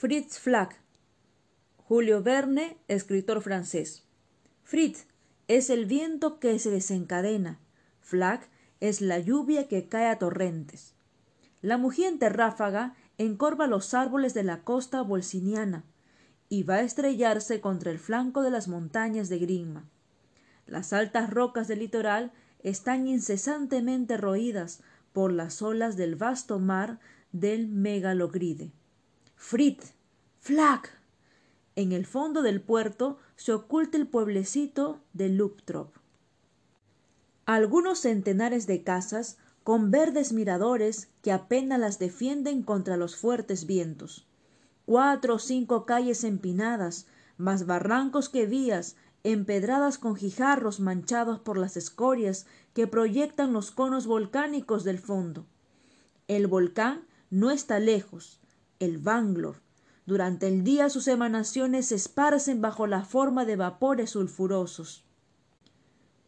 Fritz Flack. Julio Verne, escritor francés. Fritz es el viento que se desencadena. Flack es la lluvia que cae a torrentes. La mugiente ráfaga encorva los árboles de la costa bolsiniana y va a estrellarse contra el flanco de las montañas de Grimma. Las altas rocas del litoral están incesantemente roídas por las olas del vasto mar del megalogride. Fritz, Flack. En el fondo del puerto se oculta el pueblecito de Luptrop. Algunos centenares de casas con verdes miradores que apenas las defienden contra los fuertes vientos. Cuatro o cinco calles empinadas, más barrancos que vías, empedradas con guijarros manchados por las escorias que proyectan los conos volcánicos del fondo. El volcán no está lejos, el Banglor. Durante el día sus emanaciones se esparcen bajo la forma de vapores sulfurosos.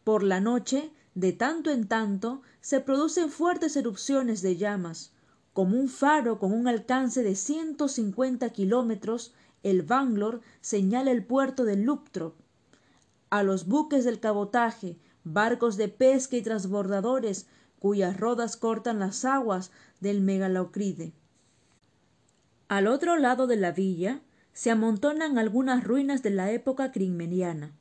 Por la noche de tanto en tanto se producen fuertes erupciones de llamas. Como un faro con un alcance de ciento cincuenta kilómetros, el Banglor señala el puerto de Luptrop. A los buques del cabotaje, barcos de pesca y transbordadores, cuyas rodas cortan las aguas del megalocride. Al otro lado de la villa se amontonan algunas ruinas de la época crimeniana.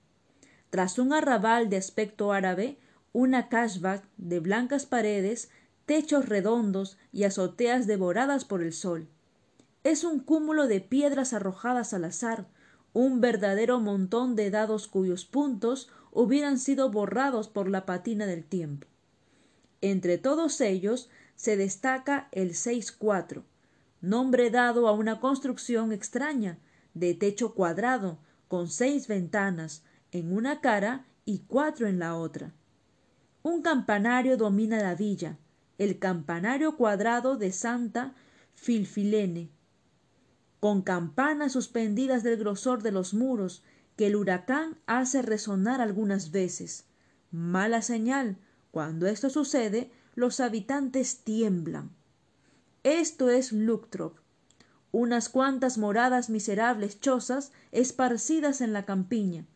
Tras un arrabal de aspecto árabe, una cashback de blancas paredes, techos redondos y azoteas devoradas por el sol. Es un cúmulo de piedras arrojadas al azar, un verdadero montón de dados cuyos puntos hubieran sido borrados por la patina del tiempo. Entre todos ellos se destaca el seis cuatro, nombre dado a una construcción extraña, de techo cuadrado, con seis ventanas, en una cara y cuatro en la otra. Un campanario domina la villa, el campanario cuadrado de Santa Filfilene, con campanas suspendidas del grosor de los muros que el huracán hace resonar algunas veces. Mala señal. Cuando esto sucede, los habitantes tiemblan. Esto es Luctrop. Unas cuantas moradas miserables chozas esparcidas en la campiña,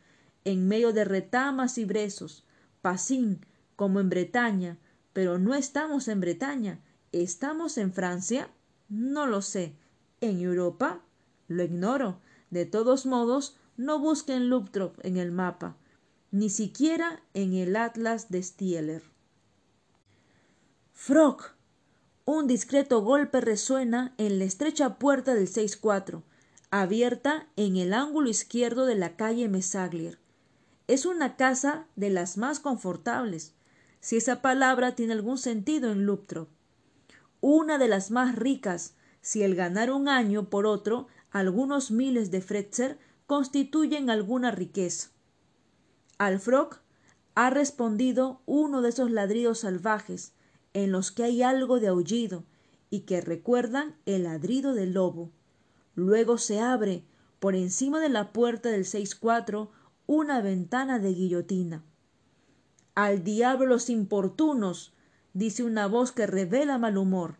en medio de retamas y brezos, pasín, como en Bretaña, pero no estamos en Bretaña. ¿Estamos en Francia? No lo sé. ¿En Europa? Lo ignoro. De todos modos, no busquen Luptrop en el mapa, ni siquiera en el Atlas de Stieler. Frog. Un discreto golpe resuena en la estrecha puerta del 6-4, abierta en el ángulo izquierdo de la calle Mesaglier. Es una casa de las más confortables, si esa palabra tiene algún sentido en Luptrop. Una de las más ricas, si el ganar un año por otro algunos miles de Fretzer constituyen alguna riqueza. Al ha respondido uno de esos ladridos salvajes en los que hay algo de aullido y que recuerdan el ladrido del lobo. Luego se abre, por encima de la puerta del seis cuatro, una ventana de guillotina. Al diablo los importunos, dice una voz que revela mal humor.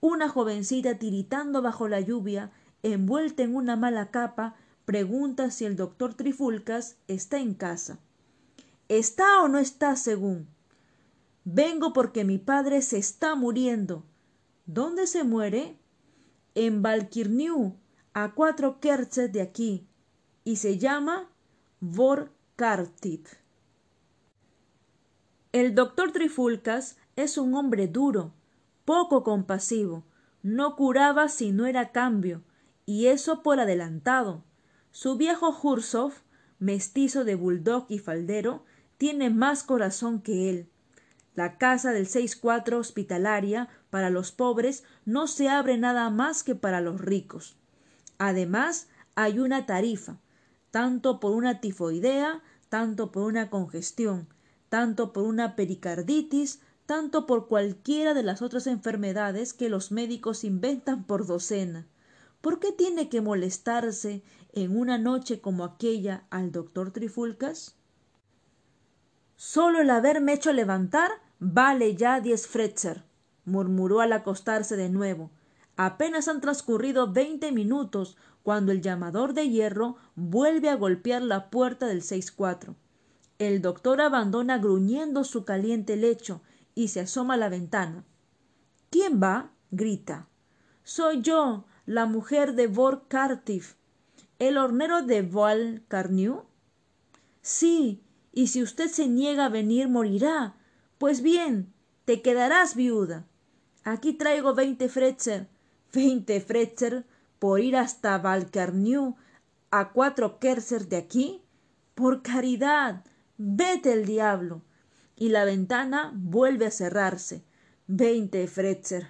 Una jovencita tiritando bajo la lluvia, envuelta en una mala capa, pregunta si el doctor Trifulcas está en casa. ¿Está o no está según? Vengo porque mi padre se está muriendo. ¿Dónde se muere? En Valkirniu, a cuatro kertzes de aquí, y se llama Vorkartit. El doctor Trifulcas es un hombre duro, poco compasivo, no curaba si no era cambio, y eso por adelantado. Su viejo Hursov, mestizo de bulldog y faldero, tiene más corazón que él. La casa del seis cuatro hospitalaria para los pobres no se abre nada más que para los ricos. Además, hay una tarifa, tanto por una tifoidea, tanto por una congestión, tanto por una pericarditis, tanto por cualquiera de las otras enfermedades que los médicos inventan por docena. ¿Por qué tiene que molestarse en una noche como aquella al doctor Trifulcas? Solo el haberme hecho levantar vale ya diez Fretzer, murmuró al acostarse de nuevo. Apenas han transcurrido veinte minutos cuando el llamador de hierro vuelve a golpear la puerta del seis cuatro. El doctor abandona gruñendo su caliente lecho y se asoma a la ventana. ¿Quién va? grita. Soy yo, la mujer de Bor Cartif. ¿El hornero de Val Carnew? Sí, y si usted se niega a venir morirá. Pues bien, te quedarás viuda. Aquí traigo veinte Fretzer veinte Fretzer por ir hasta Valcarnew a cuatro Kerser de aquí? Por caridad, vete el diablo. Y la ventana vuelve a cerrarse. Veinte Fretzer.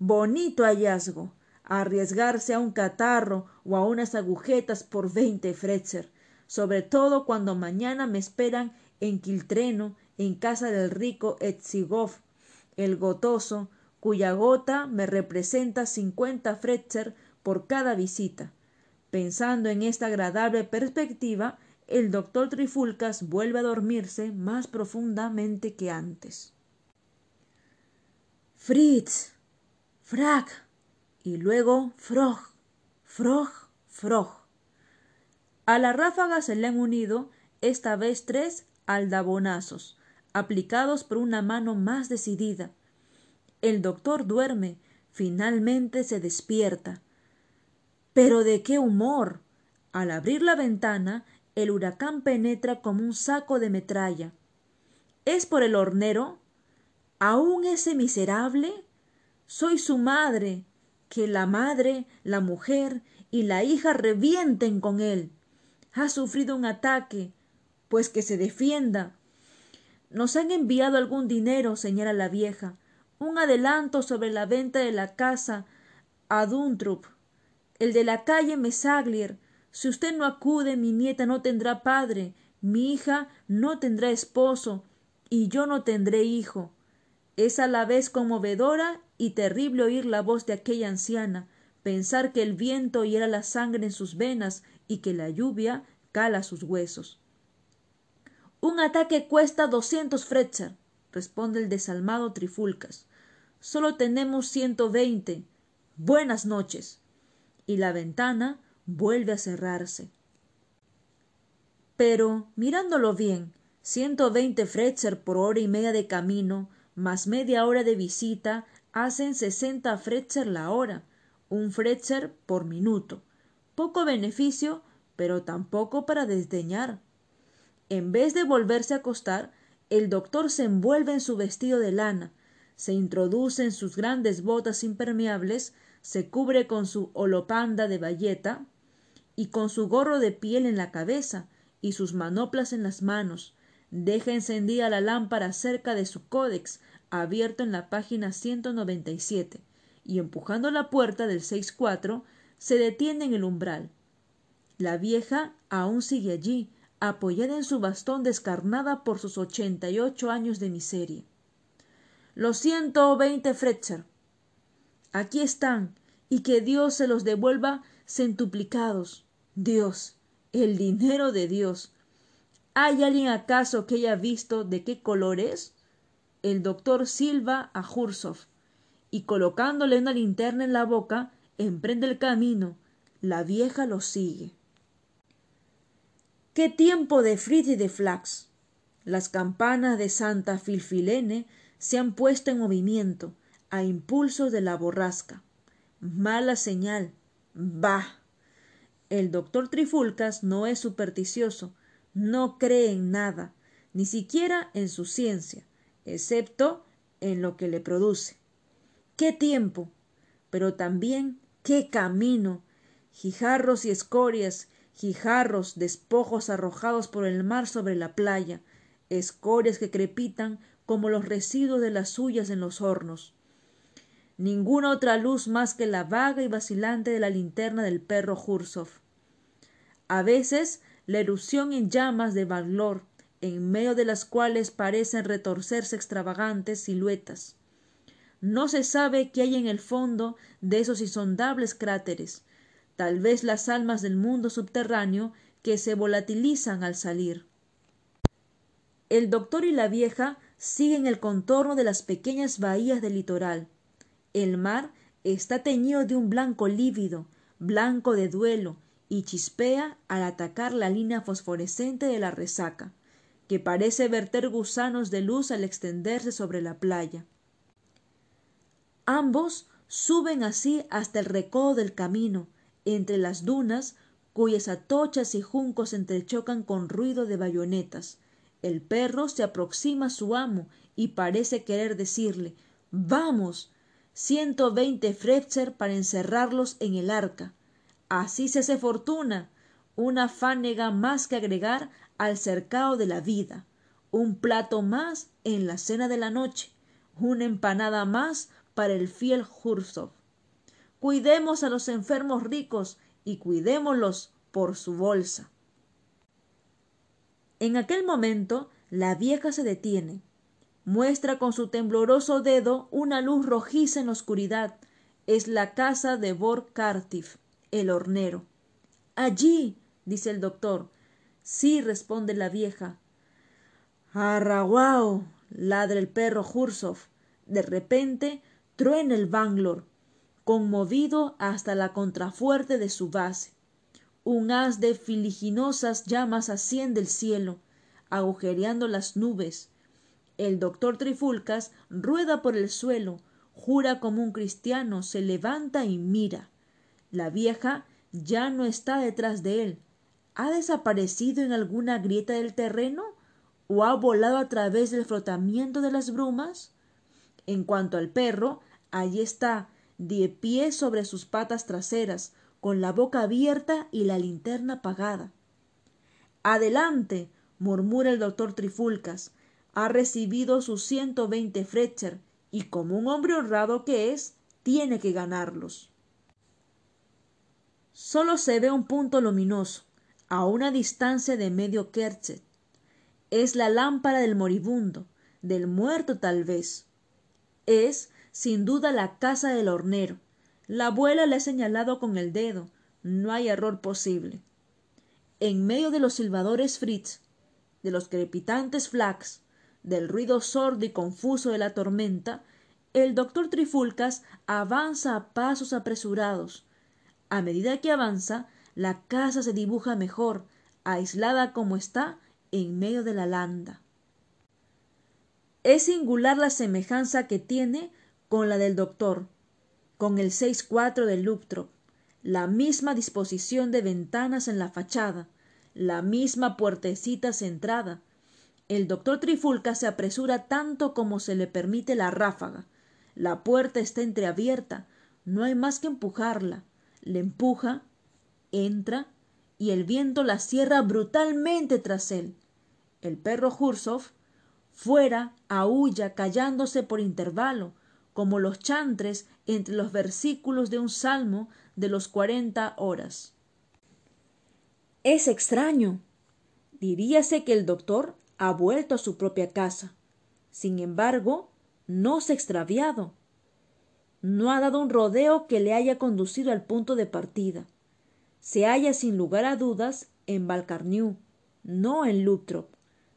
Bonito hallazgo. Arriesgarse a un catarro o a unas agujetas por veinte Fretzer. Sobre todo cuando mañana me esperan en Quiltreno, en casa del rico Etzigov, el gotoso, cuya gota me representa cincuenta Fretzer por cada visita. Pensando en esta agradable perspectiva, el doctor Trifulcas vuelve a dormirse más profundamente que antes. Fritz, Frag, y luego Frog, Frog, Frog. A la ráfaga se le han unido esta vez tres aldabonazos, aplicados por una mano más decidida, el doctor duerme. Finalmente se despierta. Pero de qué humor. Al abrir la ventana, el huracán penetra como un saco de metralla. ¿Es por el hornero? ¿Aún ese miserable? Soy su madre. Que la madre, la mujer y la hija revienten con él. Ha sufrido un ataque. Pues que se defienda. Nos han enviado algún dinero, señala la vieja un adelanto sobre la venta de la casa a Duntrup, el de la calle Mesaglier. Si usted no acude, mi nieta no tendrá padre, mi hija no tendrá esposo, y yo no tendré hijo. Es a la vez conmovedora y terrible oír la voz de aquella anciana, pensar que el viento hiera la sangre en sus venas y que la lluvia cala sus huesos. Un ataque cuesta doscientos Fretzer, responde el desalmado Trifulcas. Solo tenemos ciento veinte. Buenas noches. Y la ventana vuelve a cerrarse. Pero, mirándolo bien, ciento veinte Fretzer por hora y media de camino, más media hora de visita, hacen sesenta Fretzer la hora, un Fretzer por minuto. Poco beneficio, pero tampoco para desdeñar. En vez de volverse a acostar, el doctor se envuelve en su vestido de lana, se introduce en sus grandes botas impermeables, se cubre con su olopanda de bayeta y con su gorro de piel en la cabeza y sus manoplas en las manos, deja encendida la lámpara cerca de su códex, abierto en la página 197, y empujando la puerta del seis cuatro, se detiene en el umbral. La vieja aún sigue allí, apoyada en su bastón descarnada por sus ochenta y ocho años de miseria los ciento veinte Fretzer. Aquí están, y que Dios se los devuelva centuplicados. Dios, el dinero de Dios. ¿Hay alguien acaso que haya visto de qué color es? El doctor silba a Jursov, y colocándole una linterna en la boca, emprende el camino. La vieja lo sigue. ¡Qué tiempo de fritz y de flax! Las campanas de Santa Filfilene se han puesto en movimiento a impulsos de la borrasca. Mala señal. Bah. El doctor Trifulcas no es supersticioso, no cree en nada, ni siquiera en su ciencia, excepto en lo que le produce. ¡Qué tiempo! Pero también qué camino. Gijarros y escorias, gijarros, despojos arrojados por el mar sobre la playa, escorias que crepitan como los residuos de las suyas en los hornos. Ninguna otra luz más que la vaga y vacilante de la linterna del perro Jursov. A veces la erupción en llamas de Valor, en medio de las cuales parecen retorcerse extravagantes siluetas. No se sabe qué hay en el fondo de esos insondables cráteres, tal vez las almas del mundo subterráneo que se volatilizan al salir. El doctor y la vieja siguen el contorno de las pequeñas bahías del litoral. El mar está teñido de un blanco lívido, blanco de duelo, y chispea al atacar la línea fosforescente de la resaca, que parece verter gusanos de luz al extenderse sobre la playa. Ambos suben así hasta el recodo del camino, entre las dunas cuyas atochas y juncos entrechocan con ruido de bayonetas. El perro se aproxima a su amo y parece querer decirle Vamos. ciento veinte Frepser para encerrarlos en el arca. Así se hace fortuna. Una fánega más que agregar al cercado de la vida. Un plato más en la cena de la noche. Una empanada más para el fiel Jursov. Cuidemos a los enfermos ricos y cuidémoslos por su bolsa. En aquel momento la vieja se detiene, muestra con su tembloroso dedo una luz rojiza en la oscuridad. Es la casa de Bor Kartif, el hornero. Allí, dice el doctor. Sí, responde la vieja. Arraguao, ladra el perro Jursov. De repente truena el Banglor, conmovido hasta la contrafuerte de su base. Un haz de filiginosas llamas asciende el cielo, agujereando las nubes. El doctor Trifulcas rueda por el suelo, jura como un cristiano, se levanta y mira. La vieja ya no está detrás de él. ¿Ha desaparecido en alguna grieta del terreno? ¿O ha volado a través del frotamiento de las brumas? En cuanto al perro, allí está, de pie sobre sus patas traseras, con la boca abierta y la linterna apagada. Adelante, murmura el doctor Trifulcas. Ha recibido sus ciento veinte Fletcher y como un hombre honrado que es, tiene que ganarlos. Solo se ve un punto luminoso, a una distancia de medio kerchet. Es la lámpara del moribundo, del muerto tal vez. Es sin duda la casa del hornero. La abuela le ha señalado con el dedo. No hay error posible. En medio de los silbadores Fritz, de los crepitantes flax, del ruido sordo y confuso de la tormenta, el doctor Trifulcas avanza a pasos apresurados. A medida que avanza, la casa se dibuja mejor, aislada como está en medio de la landa. Es singular la semejanza que tiene con la del doctor, con el 6-4 del Luptrop, la misma disposición de ventanas en la fachada, la misma puertecita centrada. El doctor Trifulca se apresura tanto como se le permite la ráfaga. La puerta está entreabierta, no hay más que empujarla. Le empuja, entra, y el viento la cierra brutalmente tras él. El perro Jursov, fuera, aúlla callándose por intervalo, como los chantres entre los versículos de un salmo de los cuarenta horas. Es extraño. Diríase que el doctor ha vuelto a su propia casa. Sin embargo, no se ha extraviado. No ha dado un rodeo que le haya conducido al punto de partida. Se halla sin lugar a dudas en Valcarniu, no en Lutrop.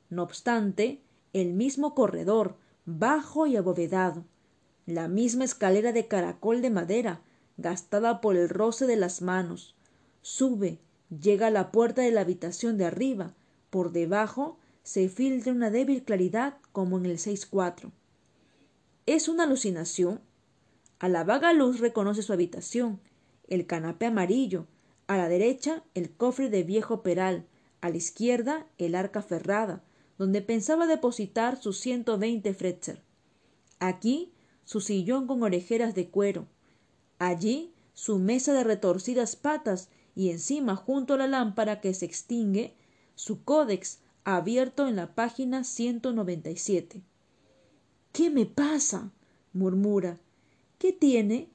No obstante, el mismo corredor, bajo y abovedado, la misma escalera de caracol de madera, gastada por el roce de las manos. Sube, llega a la puerta de la habitación de arriba. Por debajo se filtra una débil claridad como en el 6-4. ¿Es una alucinación? A la vaga luz reconoce su habitación, el canapé amarillo, a la derecha el cofre de viejo peral, a la izquierda el arca ferrada, donde pensaba depositar sus ciento veinte Fretzer. Aquí su sillón con orejeras de cuero, allí su mesa de retorcidas patas y encima junto a la lámpara que se extingue su códex abierto en la página 197. ¿Qué me pasa? murmura. ¿Qué tiene?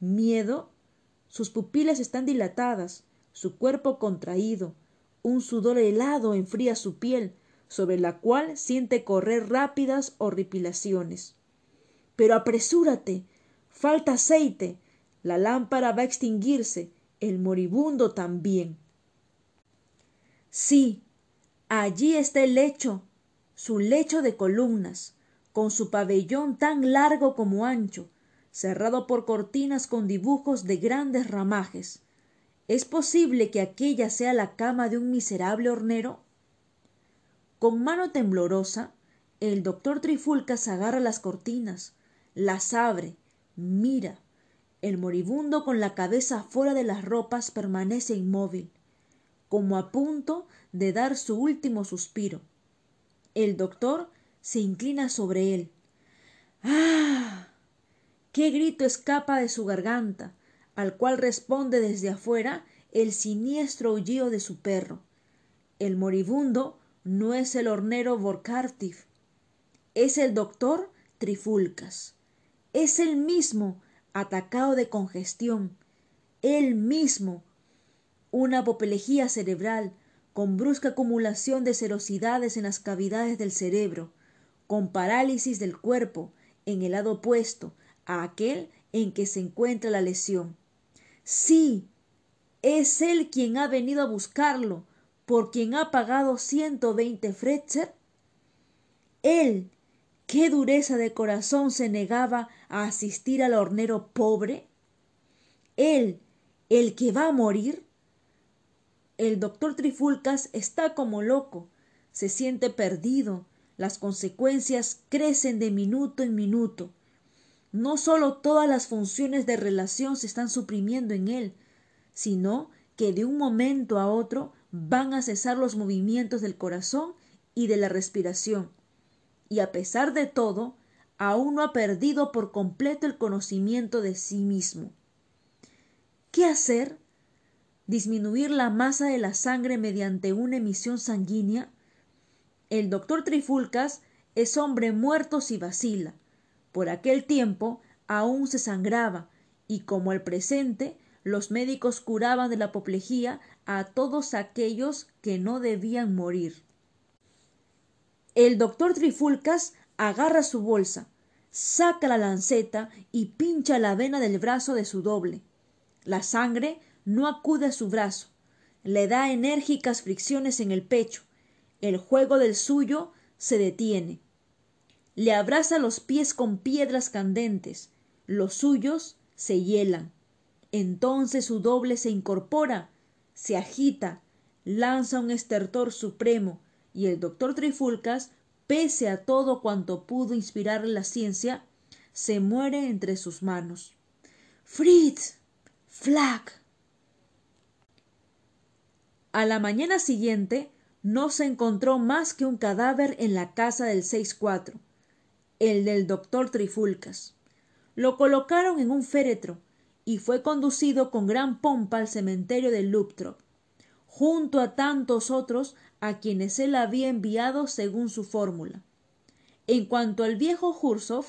Miedo. Sus pupilas están dilatadas, su cuerpo contraído, un sudor helado enfría su piel, sobre la cual siente correr rápidas horripilaciones. Pero apresúrate. Falta aceite. La lámpara va a extinguirse. El moribundo también. Sí, allí está el lecho, su lecho de columnas, con su pabellón tan largo como ancho, cerrado por cortinas con dibujos de grandes ramajes. ¿Es posible que aquella sea la cama de un miserable hornero? Con mano temblorosa, el doctor Trifulcas agarra las cortinas, las abre, mira. El moribundo con la cabeza fuera de las ropas permanece inmóvil, como a punto de dar su último suspiro. El doctor se inclina sobre él. ¡Ah! ¡Qué grito escapa de su garganta! al cual responde desde afuera el siniestro aullido de su perro. El moribundo no es el hornero Borkartif, es el doctor Trifulcas. Es el mismo atacado de congestión, él mismo, una apoplejía cerebral con brusca acumulación de serosidades en las cavidades del cerebro, con parálisis del cuerpo en el lado opuesto a aquel en que se encuentra la lesión. Sí, es él quien ha venido a buscarlo, por quien ha pagado ciento veinte Fretzer. Él, qué dureza de corazón se negaba a asistir al hornero pobre. Él, el que va a morir. El doctor Trifulcas está como loco, se siente perdido, las consecuencias crecen de minuto en minuto. No sólo todas las funciones de relación se están suprimiendo en él, sino que de un momento a otro van a cesar los movimientos del corazón y de la respiración. Y a pesar de todo, aún no ha perdido por completo el conocimiento de sí mismo. ¿Qué hacer? ¿Disminuir la masa de la sangre mediante una emisión sanguínea? El doctor Trifulcas es hombre muerto si vacila. Por aquel tiempo aún se sangraba, y como el presente, los médicos curaban de la apoplejía a todos aquellos que no debían morir. El doctor Trifulcas agarra su bolsa, saca la lanceta y pincha la vena del brazo de su doble. La sangre no acude a su brazo, le da enérgicas fricciones en el pecho. El juego del suyo se detiene. Le abraza los pies con piedras candentes. Los suyos se hielan. Entonces su doble se incorpora, se agita, lanza un estertor supremo, y el doctor Trifulcas, pese a todo cuanto pudo inspirarle la ciencia, se muere entre sus manos. Fritz. Flack. A la mañana siguiente no se encontró más que un cadáver en la casa del seis cuatro, el del doctor Trifulcas. Lo colocaron en un féretro y fue conducido con gran pompa al cementerio de Luptrop, junto a tantos otros a quienes él había enviado según su fórmula. En cuanto al viejo Jursov,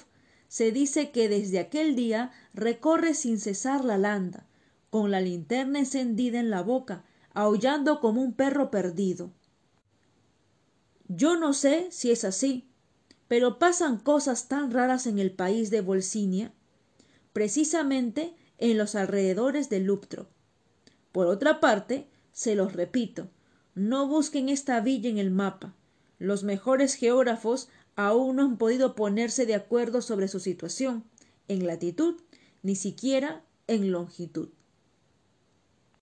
se dice que desde aquel día recorre sin cesar la landa, con la linterna encendida en la boca, aullando como un perro perdido. Yo no sé si es así, pero pasan cosas tan raras en el país de Volsinia, precisamente en los alrededores de Luptro. Por otra parte, se los repito, no busquen esta villa en el mapa. Los mejores geógrafos aún no han podido ponerse de acuerdo sobre su situación, en latitud, ni siquiera en longitud.